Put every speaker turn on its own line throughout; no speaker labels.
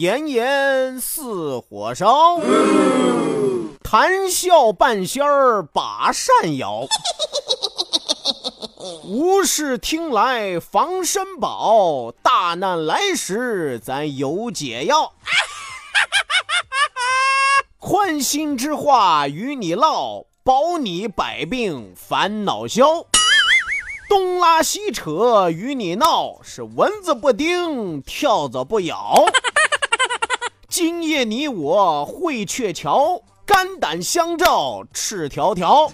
炎炎似火烧，谈笑半仙儿把扇摇。无事听来防身宝，大难来时咱有解药。宽心之话与你唠，保你百病烦恼消。东拉西扯与你闹，是蚊子不叮，跳蚤不咬。今夜你我会鹊桥，肝胆相照赤条条。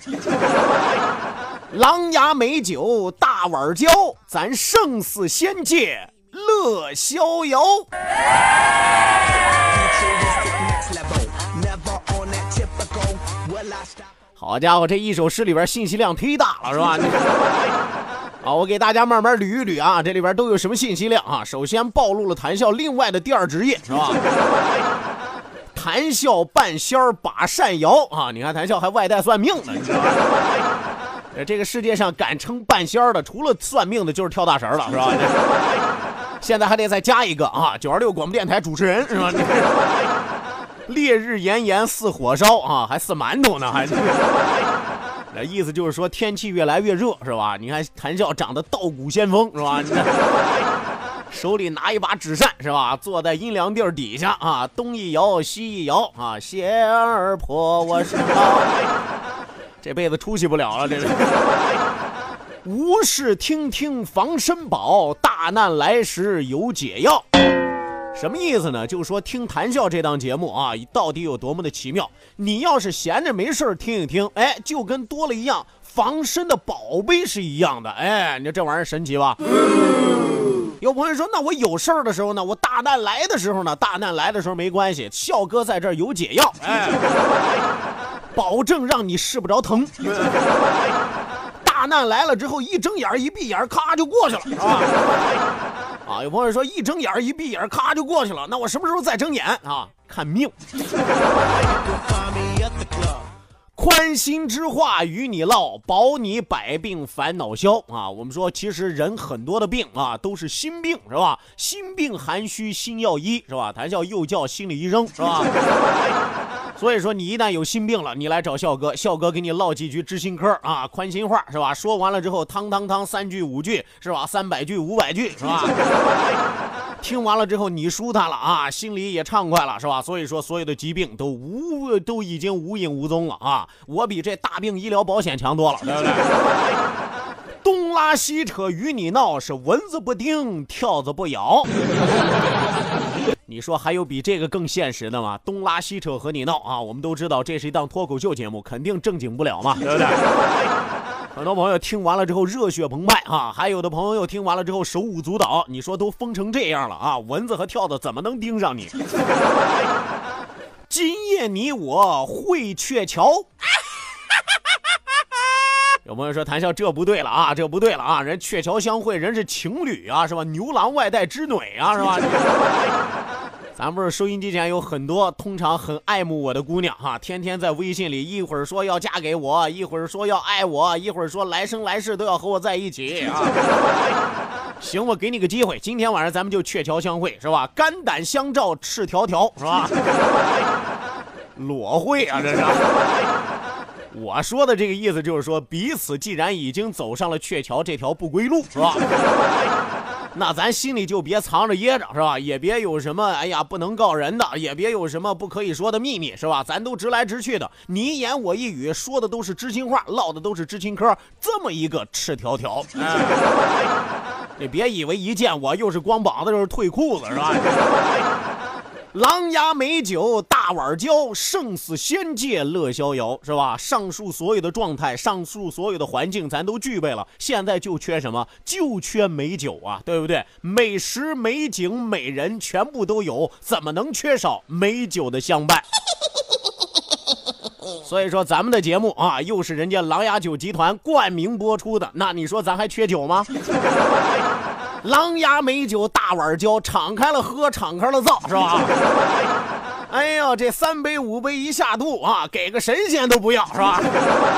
狼牙美酒大碗交，咱胜似仙界乐逍遥。好家伙，这一首诗里边信息量忒大了，是吧？啊，我给大家慢慢捋一捋啊，这里边都有什么信息量啊？首先暴露了谈笑另外的第二职业，是吧？谈笑半仙儿把扇摇啊！你看谈笑还外带算命呢，你知道吗？这个世界上敢称半仙儿的，除了算命的，就是跳大神了，是吧？现在还得再加一个啊，九二六广播电台主持人是吧？烈日炎炎似火烧啊，还似馒头呢，还。那意思就是说天气越来越热，是吧？你看谭笑长得道骨仙风，是吧？手里拿一把纸扇，是吧？坐在阴凉地儿底下啊，东一摇西一摇啊，仙儿婆我是老，这辈子出息不了了，这是。无事听听防身宝，大难来时有解药。什么意思呢？就是说听谈笑这档节目啊，到底有多么的奇妙。你要是闲着没事听一听，哎，就跟多了一样防身的宝贝是一样的。哎，你说这玩意儿神奇吧？有朋友说，那我有事儿的时候呢？我大难来的时候呢？大难来的时候没关系，笑哥在这儿有解药，哎，保证让你试不着疼。大难来了之后，一睁眼一闭眼，咔就过去了，啊。啊，有朋友说一睁眼一闭眼，咔就过去了。那我什么时候再睁眼啊？看命。宽心之话与你唠，保你百病烦恼消啊！我们说，其实人很多的病啊，都是心病，是吧？心病寒虚心药医，是吧？谈笑又叫心理医生，是吧？所以说，你一旦有心病了，你来找笑哥，笑哥给你唠几句知心嗑啊，宽心话是吧？说完了之后，汤汤汤三句五句是吧？三百句五百句是吧？听完了之后，你舒坦了啊，心里也畅快了是吧？所以说，所有的疾病都无都已经无影无踪了啊！我比这大病医疗保险强多了，对不对？东拉西扯与你闹，是蚊子不叮，跳子不咬。你说还有比这个更现实的吗？东拉西扯和你闹啊！我们都知道这是一档脱口秀节目，肯定正经不了嘛，对不对？很多朋友听完了之后热血澎湃啊，还有的朋友听完了之后手舞足蹈。你说都疯成这样了啊，蚊子和跳蚤怎么能盯上你？今夜你我会鹊桥。有朋友说谈笑这不对了啊，这不对了啊，人鹊桥相会，人是情侣啊，是吧？牛郎外带织女啊，是吧？咱不是收音机前有很多通常很爱慕我的姑娘哈，天天在微信里一会儿说要嫁给我，一会儿说要爱我，一会儿说来生来世都要和我在一起啊。行，我给你个机会，今天晚上咱们就鹊桥相会是吧？肝胆相照赤条条是吧？裸会啊这是。我说的这个意思就是说，彼此既然已经走上了鹊桥这条不归路，是吧？那咱心里就别藏着掖着，是吧？也别有什么哎呀不能告人的，也别有什么不可以说的秘密，是吧？咱都直来直去的，你一言我一语，说的都是知心话，唠的都是知心嗑，这么一个赤条条，你别以为一见我又是光膀子就是退裤子，是吧？狼牙美酒大碗浇，胜似仙界乐逍遥，是吧？上述所有的状态，上述所有的环境，咱都具备了。现在就缺什么？就缺美酒啊，对不对？美食、美景、美人，全部都有，怎么能缺少美酒的相伴？所以说，咱们的节目啊，又是人家狼牙酒集团冠名播出的，那你说咱还缺酒吗？狼牙美酒大碗浇，敞开了喝，敞开了造，是吧？哎呦，这三杯五杯一下肚啊，给个神仙都不要，是吧？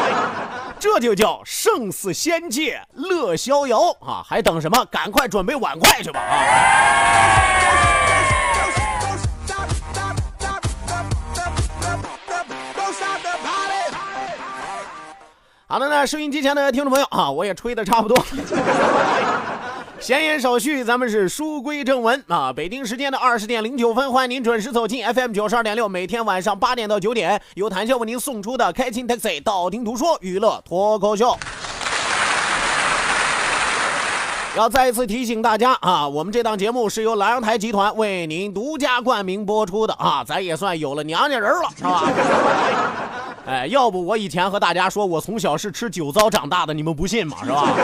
这就叫胜似仙界乐逍遥啊！还等什么？赶快准备碗筷去吧啊！好的呢，收音机前的听众朋友啊，我也吹的差不多。闲言少叙，咱们是书归正文啊。北京时间的二十点零九分，欢迎您准时走进 FM 九十二点六，每天晚上八点到九点，由谭笑为您送出的开心 Taxi 道听途说娱乐脱口秀。要再一次提醒大家啊，我们这档节目是由莱阳台集团为您独家冠名播出的啊，咱也算有了娘家人了，是吧？哎，要不我以前和大家说我从小是吃酒糟长大的，你们不信嘛，是吧？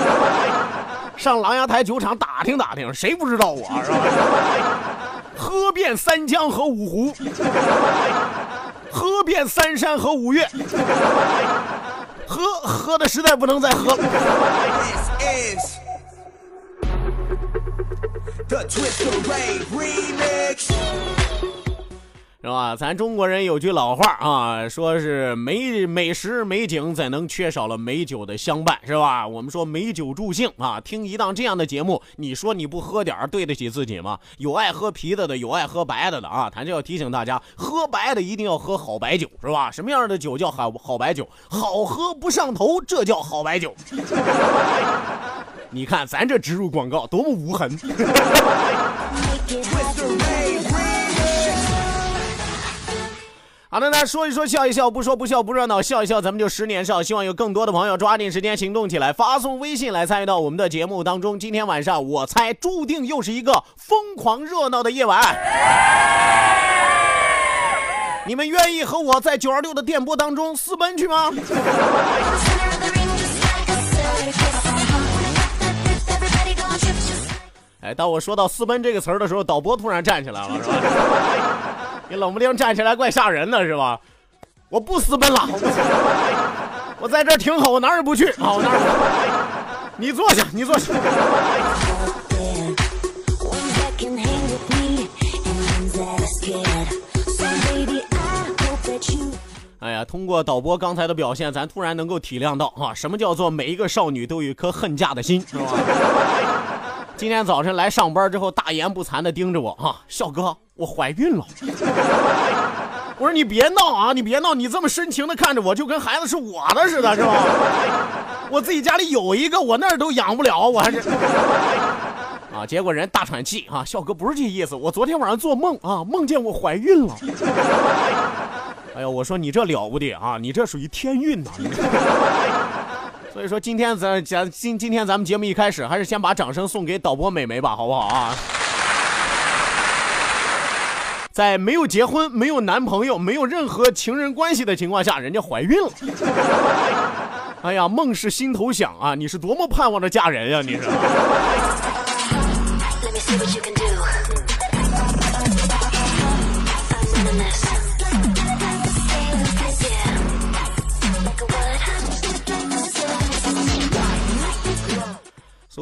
上狼牙台酒厂打听打听，谁不知道我是吧？喝遍三江和五湖，喝遍三山和五岳，喝喝的实在不能再喝了。是吧？咱中国人有句老话啊，说是美美食美景怎能缺少了美酒的相伴，是吧？我们说美酒助兴啊，听一档这样的节目，你说你不喝点对得起自己吗？有爱喝啤的的，有爱喝白的的啊。咱就要提醒大家，喝白的一定要喝好白酒，是吧？什么样的酒叫好好白酒？好喝不上头，这叫好白酒。你看咱这植入广告多么无痕。好的，那说一说笑一笑，不说不笑不热闹，笑一笑咱们就十年少。希望有更多的朋友抓紧时间行动起来，发送微信来参与到我们的节目当中。今天晚上我猜注定又是一个疯狂热闹的夜晚。你们愿意和我在九二六的电波当中私奔去吗？哎，当我说到私奔这个词儿的时候，导播突然站起来了，是吧？你冷不丁站起来，怪吓人的，是吧？我不私奔了，我在这挺好，我哪儿也不去啊！我哪儿？你坐下，你坐下。哎呀，通过导播刚才的表现，咱突然能够体谅到啊，什么叫做每一个少女都有一颗恨嫁的心，是吧？今天早晨来上班之后，大言不惭的盯着我啊，笑哥，我怀孕了。我说你别闹啊，你别闹，你这么深情的看着我，就跟孩子是我的似的，是吧？我自己家里有一个，我那儿都养不了，我还是啊。结果人大喘气啊，笑哥不是这意思，我昨天晚上做梦啊，梦见我怀孕了。哎呦，我说你这了不得啊，你这属于天运呐。所以说今天咱咱今今天咱们节目一开始，还是先把掌声送给导播美眉吧，好不好啊？在没有结婚、没有男朋友、没有任何情人关系的情况下，人家怀孕了。哎呀，梦是心头想啊！你是多么盼望着嫁人呀？你是。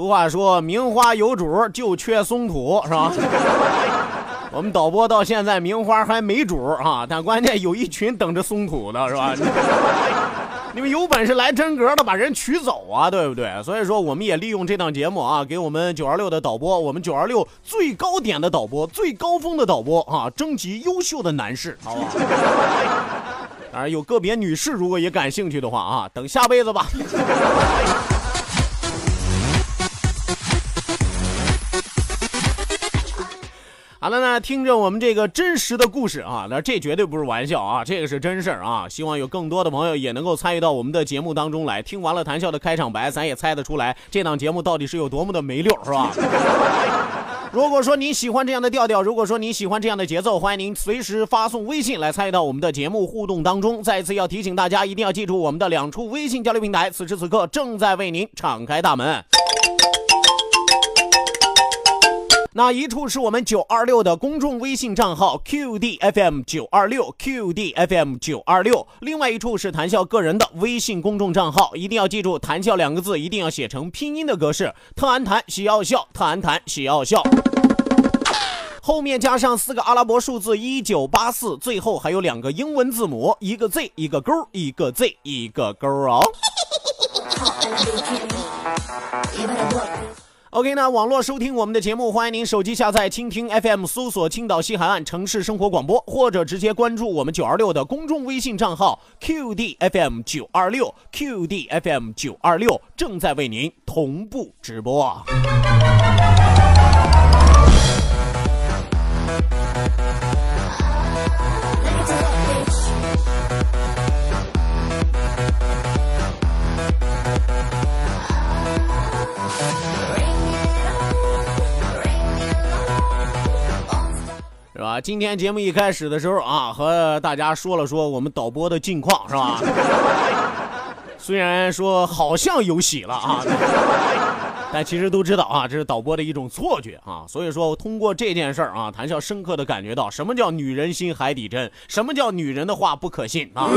俗话说，名花有主，就缺松土，是吧？我们导播到现在名花还没主啊，但关键有一群等着松土的，是吧？你 们有本事来真格的把人娶走啊，对不对？所以说，我们也利用这档节目啊，给我们九二六的导播，我们九二六最高点的导播，最高峰的导播啊，征集优秀的男士，好吧？当然，有个别女士如果也感兴趣的话啊，等下辈子吧。好了呢，听着我们这个真实的故事啊，那这绝对不是玩笑啊，这个是真事儿啊。希望有更多的朋友也能够参与到我们的节目当中来。听完了谈笑的开场白，咱也猜得出来这档节目到底是有多么的没溜，是吧？如果说你喜欢这样的调调，如果说你喜欢这样的节奏，欢迎您随时发送微信来参与到我们的节目互动当中。再次要提醒大家，一定要记住我们的两处微信交流平台，此时此刻正在为您敞开大门。那一处是我们九二六的公众微信账号 QDFM 九二六 QDFM 九二六，另外一处是谈笑个人的微信公众账号，一定要记住“谈笑”两个字，一定要写成拼音的格式，特安谈喜要笑，特安谈喜要笑，后面加上四个阿拉伯数字一九八四，最后还有两个英文字母，一个 Z 一个勾，一个 Z 一个勾哦。OK，那网络收听我们的节目，欢迎您手机下载蜻蜓 FM，搜索青岛西海岸城市生活广播，或者直接关注我们九二六的公众微信账号 QDFM 九二六 QDFM 九二六，正在为您同步直播。是吧？今天节目一开始的时候啊，和大家说了说我们导播的近况，是吧？虽然说好像有喜了啊，但其实都知道啊，这是导播的一种错觉啊。所以说，通过这件事儿啊，谈笑深刻的感觉到什么叫女人心海底针，什么叫女人的话不可信啊。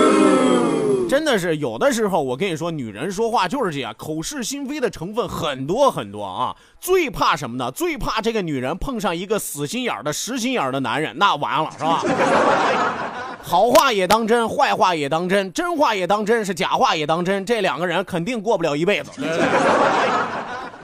真的是有的时候，我跟你说，女人说话就是这样，口是心非的成分很多很多啊。最怕什么呢？最怕这个女人碰上一个死心眼的、实心眼的男人，那完了，是吧？好话也当真，坏话也当真，真话也当真，是假话也当真，这两个人肯定过不了一辈子。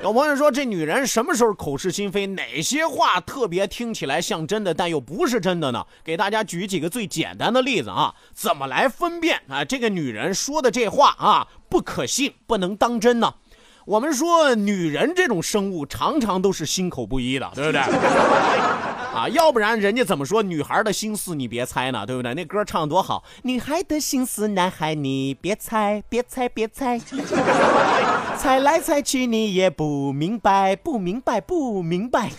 有朋友说，这女人什么时候口是心非？哪些话特别听起来像真的，但又不是真的呢？给大家举几个最简单的例子啊，怎么来分辨啊？这个女人说的这话啊，不可信，不能当真呢？我们说，女人这种生物常常都是心口不一的，对不对？啊，要不然人家怎么说女孩的心思你别猜呢？对不对？那歌唱多好，女孩的心思，男孩你别猜，别猜，别猜，猜来猜去你也不明白，不明白，不明白，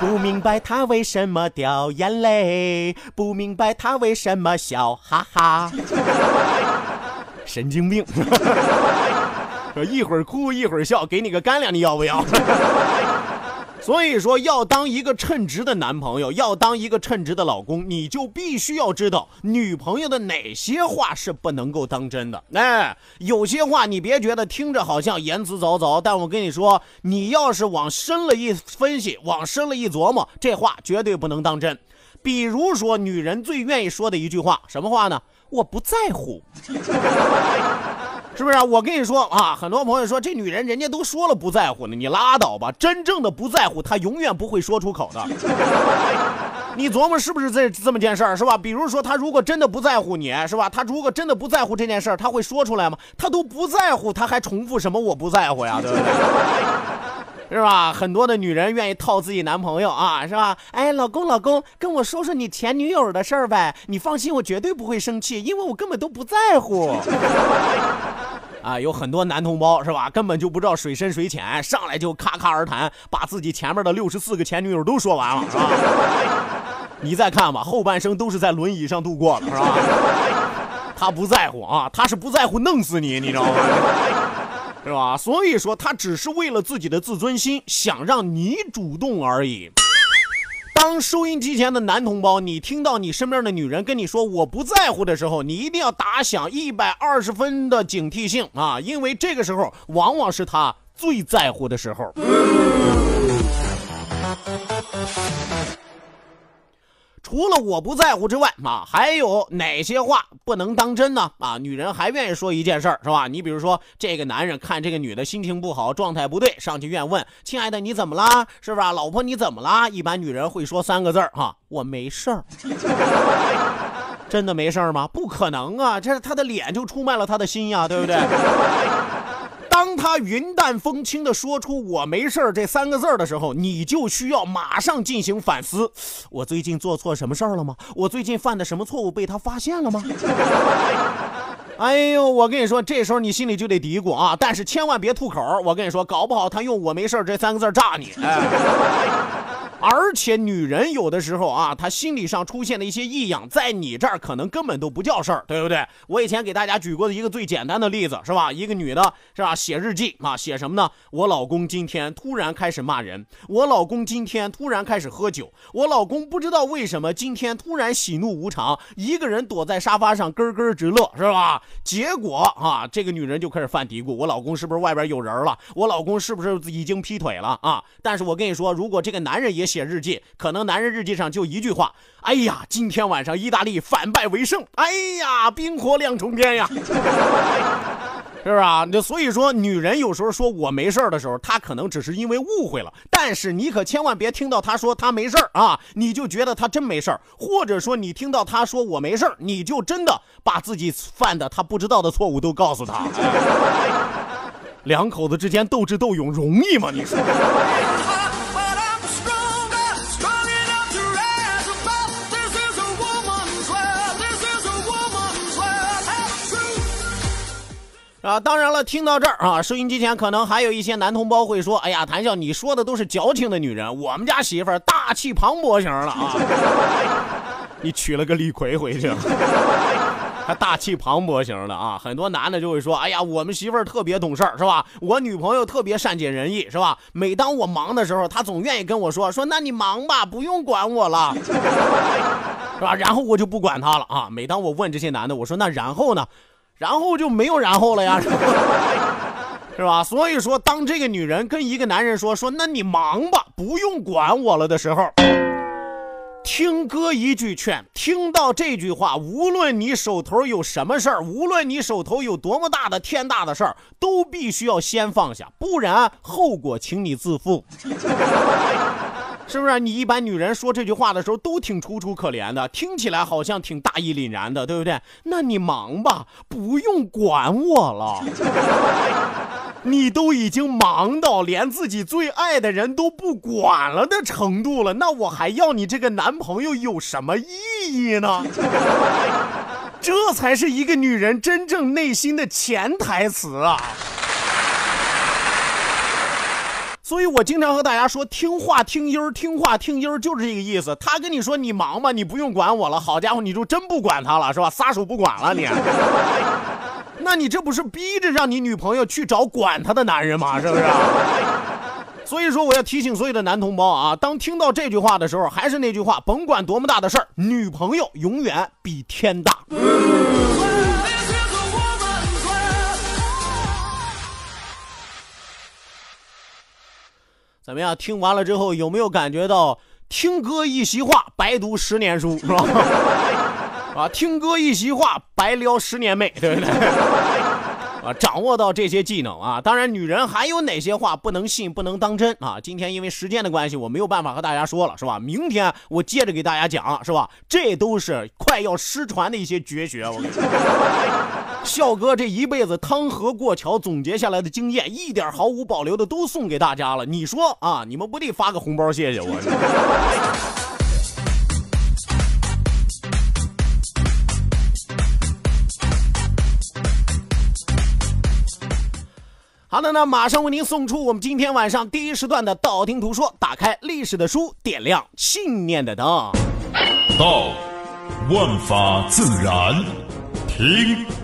不明白他为什么掉眼泪，不明白他为什么笑哈哈，神经病。一会儿哭一会儿笑，给你个干粮，你要不要？所以说，要当一个称职的男朋友，要当一个称职的老公，你就必须要知道女朋友的哪些话是不能够当真的。哎，有些话你别觉得听着好像言辞凿凿，但我跟你说，你要是往深了一分析，往深了一琢磨，这话绝对不能当真。比如说，女人最愿意说的一句话，什么话呢？我不在乎。是不是啊？我跟你说啊，很多朋友说这女人人家都说了不在乎呢，你拉倒吧。真正的不在乎，她永远不会说出口的。你琢磨是不是这这么件事儿是吧？比如说她如果真的不在乎你是吧？她如果真的不在乎这件事儿，她会说出来吗？她都不在乎，她还重复什么我不在乎呀？对不对？是吧？很多的女人愿意套自己男朋友啊，是吧？哎，老公，老公，跟我说说你前女友的事儿呗。你放心，我绝对不会生气，因为我根本都不在乎。啊，有很多男同胞是吧？根本就不知道水深水浅，上来就咔咔而谈，把自己前面的六十四个前女友都说完了，是吧？你再看吧，后半生都是在轮椅上度过的，是吧？他不在乎啊，他是不在乎弄死你，你知道吗？是吧？所以说，他只是为了自己的自尊心，想让你主动而已。当收音机前的男同胞，你听到你身边的女人跟你说“我不在乎”的时候，你一定要打响一百二十分的警惕性啊！因为这个时候往往是他最在乎的时候。除了我不在乎之外啊，还有哪些话不能当真呢？啊，女人还愿意说一件事儿是吧？你比如说，这个男人看这个女的心情不好，状态不对，上去愿问：“亲爱的，你怎么啦？是吧？老婆你怎么啦？”一般女人会说三个字儿哈：“我没事儿。”真的没事儿吗？不可能啊！这他的脸就出卖了他的心呀，对不对？当他云淡风轻地说出“我没事”这三个字的时候，你就需要马上进行反思：我最近做错什么事儿了吗？我最近犯的什么错误被他发现了吗？哎呦，我跟你说，这时候你心里就得嘀咕啊，但是千万别吐口。我跟你说，搞不好他用“我没事”这三个字炸你。哎而且女人有的时候啊，她心理上出现的一些异样，在你这儿可能根本都不叫事儿，对不对？我以前给大家举过的一个最简单的例子是吧？一个女的是吧，写日记啊，写什么呢？我老公今天突然开始骂人，我老公今天突然开始喝酒，我老公不知道为什么今天突然喜怒无常，一个人躲在沙发上咯咯直乐，是吧？结果啊，这个女人就开始犯嘀咕：我老公是不是外边有人了？我老公是不是已经劈腿了啊？但是我跟你说，如果这个男人也写日记，可能男人日记上就一句话：哎呀，今天晚上意大利反败为胜，哎呀，冰火两重天呀，是不是啊？那所以说，女人有时候说我没事的时候，她可能只是因为误会了，但是你可千万别听到她说她没事啊，你就觉得她真没事或者说你听到她说我没事你就真的把自己犯的她不知道的错误都告诉她。两口子之间斗智斗勇容易吗？你说？啊，当然了，听到这儿啊，收音机前可能还有一些男同胞会说：“哎呀，谭笑，你说的都是矫情的女人，我们家媳妇儿大气磅礴型了啊！你娶了个李逵回去，还大气磅礴型的啊！很多男的就会说：哎呀，我们媳妇儿特别懂事儿，是吧？我女朋友特别善解人意，是吧？每当我忙的时候，她总愿意跟我说：说那你忙吧，不用管我了，是吧？然后我就不管她了啊！每当我问这些男的，我说那然后呢？”然后就没有然后了呀，是吧？所以说，当这个女人跟一个男人说说“那你忙吧，不用管我了”的时候，听哥一句劝，听到这句话，无论你手头有什么事儿，无论你手头有多么大的天大的事儿，都必须要先放下，不然后果请你自负。是不是你一般女人说这句话的时候都挺楚楚可怜的，听起来好像挺大义凛然的，对不对？那你忙吧，不用管我了。你都已经忙到连自己最爱的人都不管了的程度了，那我还要你这个男朋友有什么意义呢？这才是一个女人真正内心的潜台词啊！所以我经常和大家说，听话听音儿，听话听音儿，就是这个意思。他跟你说你忙吧，你不用管我了。好家伙，你就真不管他了，是吧？撒手不管了你。那你这不是逼着让你女朋友去找管他的男人吗？是不是？所以说，我要提醒所有的男同胞啊，当听到这句话的时候，还是那句话，甭管多么大的事儿，女朋友永远比天大。怎么样？听完了之后有没有感觉到听歌一席话，白读十年书，是吧？啊，听歌一席话，白撩十年妹，对不对？啊，掌握到这些技能啊，当然，女人还有哪些话不能信、不能当真啊？今天因为时间的关系，我没有办法和大家说了，是吧？明天我接着给大家讲，是吧？这都是快要失传的一些绝学，我跟你说。笑哥这一辈子汤河过桥总结下来的经验，一点毫无保留的都送给大家了。你说啊，你们不得发个红包谢谢我？好的，那马上为您送出我们今天晚上第一时段的道听途说，打开历史的书，点亮信念的灯。
道，万法自然；听。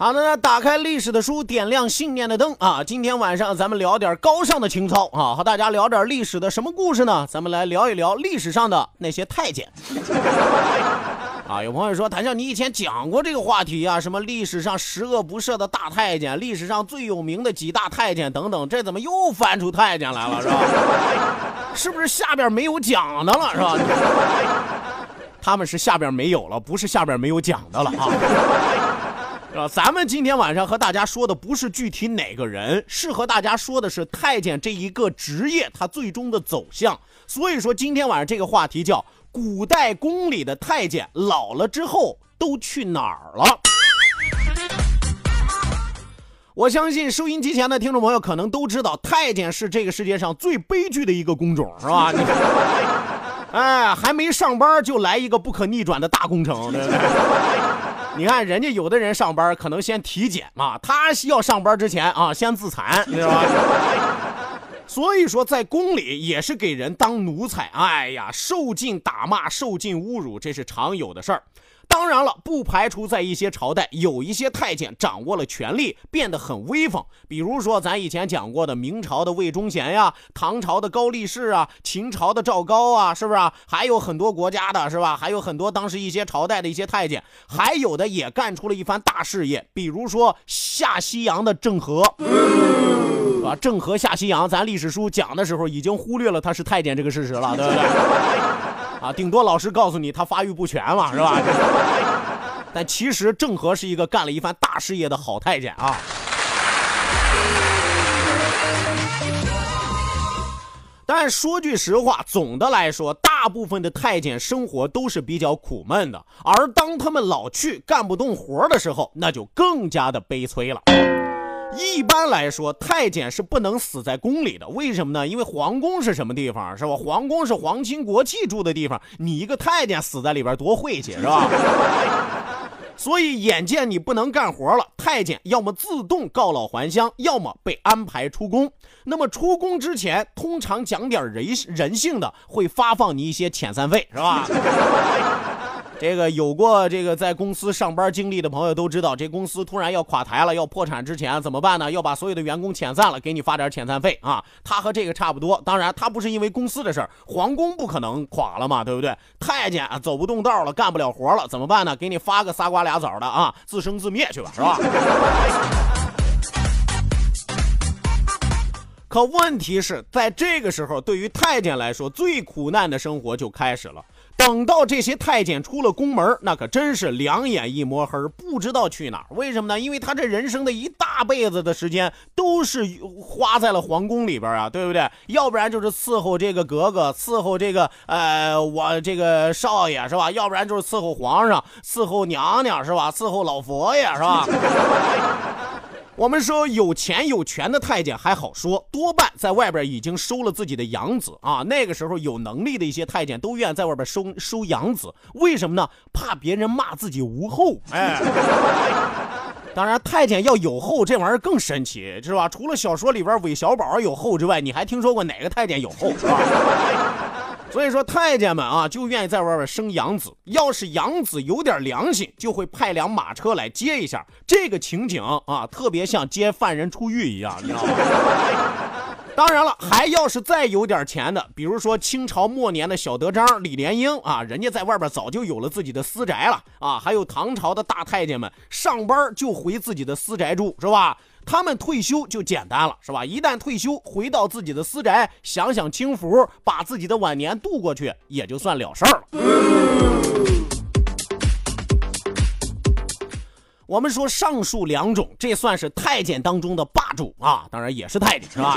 好的，那打开历史的书，点亮信念的灯啊！今天晚上咱们聊点高尚的情操啊，和大家聊点历史的什么故事呢？咱们来聊一聊历史上的那些太监。啊，有朋友说谭笑，你以前讲过这个话题啊，什么历史上十恶不赦的大太监，历史上最有名的几大太监等等，这怎么又翻出太监来了，是吧？是不是下边没有讲的了，是吧？他们是下边没有了，不是下边没有讲的了啊。啊？咱们今天晚上和大家说的不是具体哪个人，是和大家说的是太监这一个职业它最终的走向。所以说今天晚上这个话题叫。古代宫里的太监老了之后都去哪儿了？我相信收音机前的听众朋友可能都知道，太监是这个世界上最悲剧的一个工种，是吧？哎，还没上班就来一个不可逆转的大工程，对对？你看人家有的人上班可能先体检嘛，他要上班之前啊先自残，你知道吧？所以说，在宫里也是给人当奴才，哎呀，受尽打骂，受尽侮辱，这是常有的事儿。当然了，不排除在一些朝代，有一些太监掌握了权力，变得很威风。比如说，咱以前讲过的明朝的魏忠贤呀，唐朝的高力士啊，秦朝的赵高啊，是不是？还有很多国家的，是吧？还有很多当时一些朝代的一些太监，还有的也干出了一番大事业。比如说下西洋的郑和。啊，郑和下西洋，咱历史书讲的时候已经忽略了他是太监这个事实了，对不对？啊，顶多老师告诉你他发育不全嘛，是吧？但其实郑和是一个干了一番大事业的好太监啊。但说句实话，总的来说，大部分的太监生活都是比较苦闷的，而当他们老去干不动活的时候，那就更加的悲催了。一般来说，太监是不能死在宫里的。为什么呢？因为皇宫是什么地方，是吧？皇宫是皇亲国戚住的地方，你一个太监死在里边多晦气，是吧？所以，眼见你不能干活了，太监要么自动告老还乡，要么被安排出宫。那么，出宫之前，通常讲点人人性的，会发放你一些遣散费，是吧？这个有过这个在公司上班经历的朋友都知道，这公司突然要垮台了，要破产之前怎么办呢？要把所有的员工遣散了，给你发点遣散费啊。他和这个差不多，当然他不是因为公司的事儿，皇宫不可能垮了嘛，对不对？太监啊走不动道了，干不了活了，怎么办呢？给你发个仨瓜俩枣的啊，自生自灭去吧，是吧？可问题是在这个时候，对于太监来说，最苦难的生活就开始了。等到这些太监出了宫门，那可真是两眼一抹黑，不知道去哪儿。为什么呢？因为他这人生的一大辈子的时间都是花在了皇宫里边啊，对不对？要不然就是伺候这个格格，伺候这个呃我这个少爷是吧？要不然就是伺候皇上，伺候娘娘是吧？伺候老佛爷是吧？我们说有钱有权的太监还好说，多半在外边已经收了自己的养子啊。那个时候有能力的一些太监都愿意在外边收收养子，为什么呢？怕别人骂自己无后。哎，当然太监要有后这玩意儿更神奇，是吧？除了小说里边韦小宝有后之外，你还听说过哪个太监有后？是吧？所以说，太监们啊，就愿意在外边生养子。要是养子有点良心，就会派辆马车来接一下。这个情景啊，特别像接犯人出狱一样，你知道吗？当然了，还要是再有点钱的，比如说清朝末年的小德张、李莲英啊，人家在外边早就有了自己的私宅了啊。还有唐朝的大太监们，上班就回自己的私宅住，是吧？他们退休就简单了，是吧？一旦退休，回到自己的私宅，享享清福，把自己的晚年度过去，也就算了事儿了。我们说上述两种，这算是太监当中的霸主啊，当然也是太监，是吧？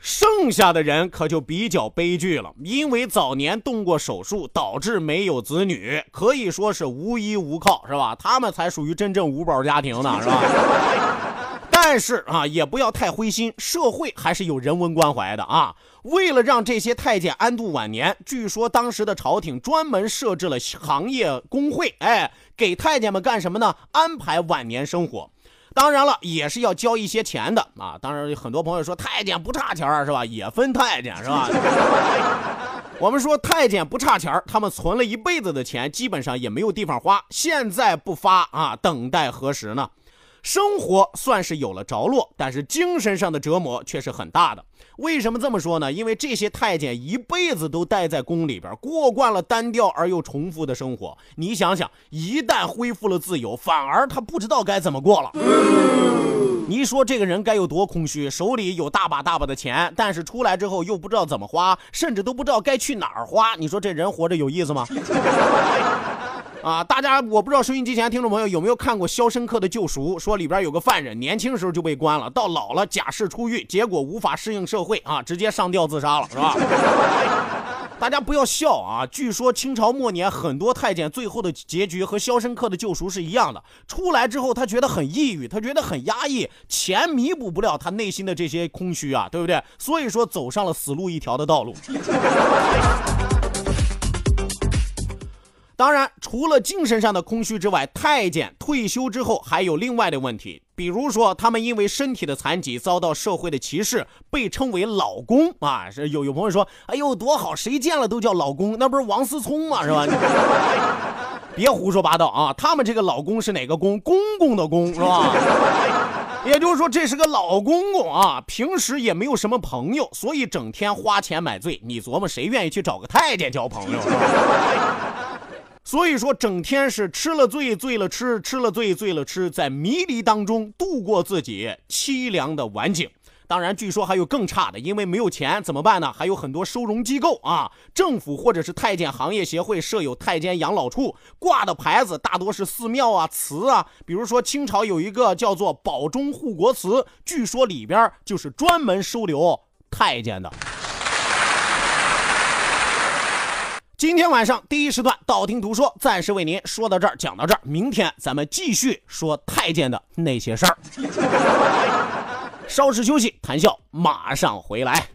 剩下的人可就比较悲剧了，因为早年动过手术，导致没有子女，可以说是无依无靠，是吧？他们才属于真正五宝家庭呢，是吧？但是啊，也不要太灰心，社会还是有人文关怀的啊。为了让这些太监安度晚年，据说当时的朝廷专门设置了行业工会，哎，给太监们干什么呢？安排晚年生活。当然了，也是要交一些钱的啊！当然，很多朋友说太监不差钱是吧？也分太监是吧？我们说太监不差钱他们存了一辈子的钱，基本上也没有地方花。现在不发啊，等待何时呢？生活算是有了着落，但是精神上的折磨却是很大的。为什么这么说呢？因为这些太监一辈子都待在宫里边，过惯了单调而又重复的生活。你想想，一旦恢复了自由，反而他不知道该怎么过了。你说这个人该有多空虚？手里有大把大把的钱，但是出来之后又不知道怎么花，甚至都不知道该去哪儿花。你说这人活着有意思吗？啊，大家，我不知道收音机前听众朋友有没有看过《肖申克的救赎》，说里边有个犯人，年轻时候就被关了，到老了假释出狱，结果无法适应社会啊，直接上吊自杀了，是吧？大家不要笑啊！据说清朝末年很多太监最后的结局和《肖申克的救赎》是一样的，出来之后他觉得很抑郁，他觉得很压抑，钱弥补不了他内心的这些空虚啊，对不对？所以说走上了死路一条的道路。当然，除了精神上的空虚之外，太监退休之后还有另外的问题，比如说他们因为身体的残疾遭到社会的歧视，被称为老公啊。是有有朋友说，哎呦多好，谁见了都叫老公，那不是王思聪吗？是吧？别胡说八道啊！他们这个老公是哪个公？公公的公是吧？也就是说，这是个老公公啊，平时也没有什么朋友，所以整天花钱买醉。你琢磨谁愿意去找个太监交朋友？所以说，整天是吃了醉，醉了吃，吃了醉，醉了吃，在迷离当中度过自己凄凉的晚景。当然，据说还有更差的，因为没有钱怎么办呢？还有很多收容机构啊，政府或者是太监行业协会设有太监养老处，挂的牌子大多是寺庙啊、祠啊。比如说清朝有一个叫做宝中护国祠，据说里边就是专门收留太监的。今天晚上第一时段道听途说，暂时为您说到这儿，讲到这儿。明天咱们继续说太监的那些事儿。稍事休息，谈笑马上回来。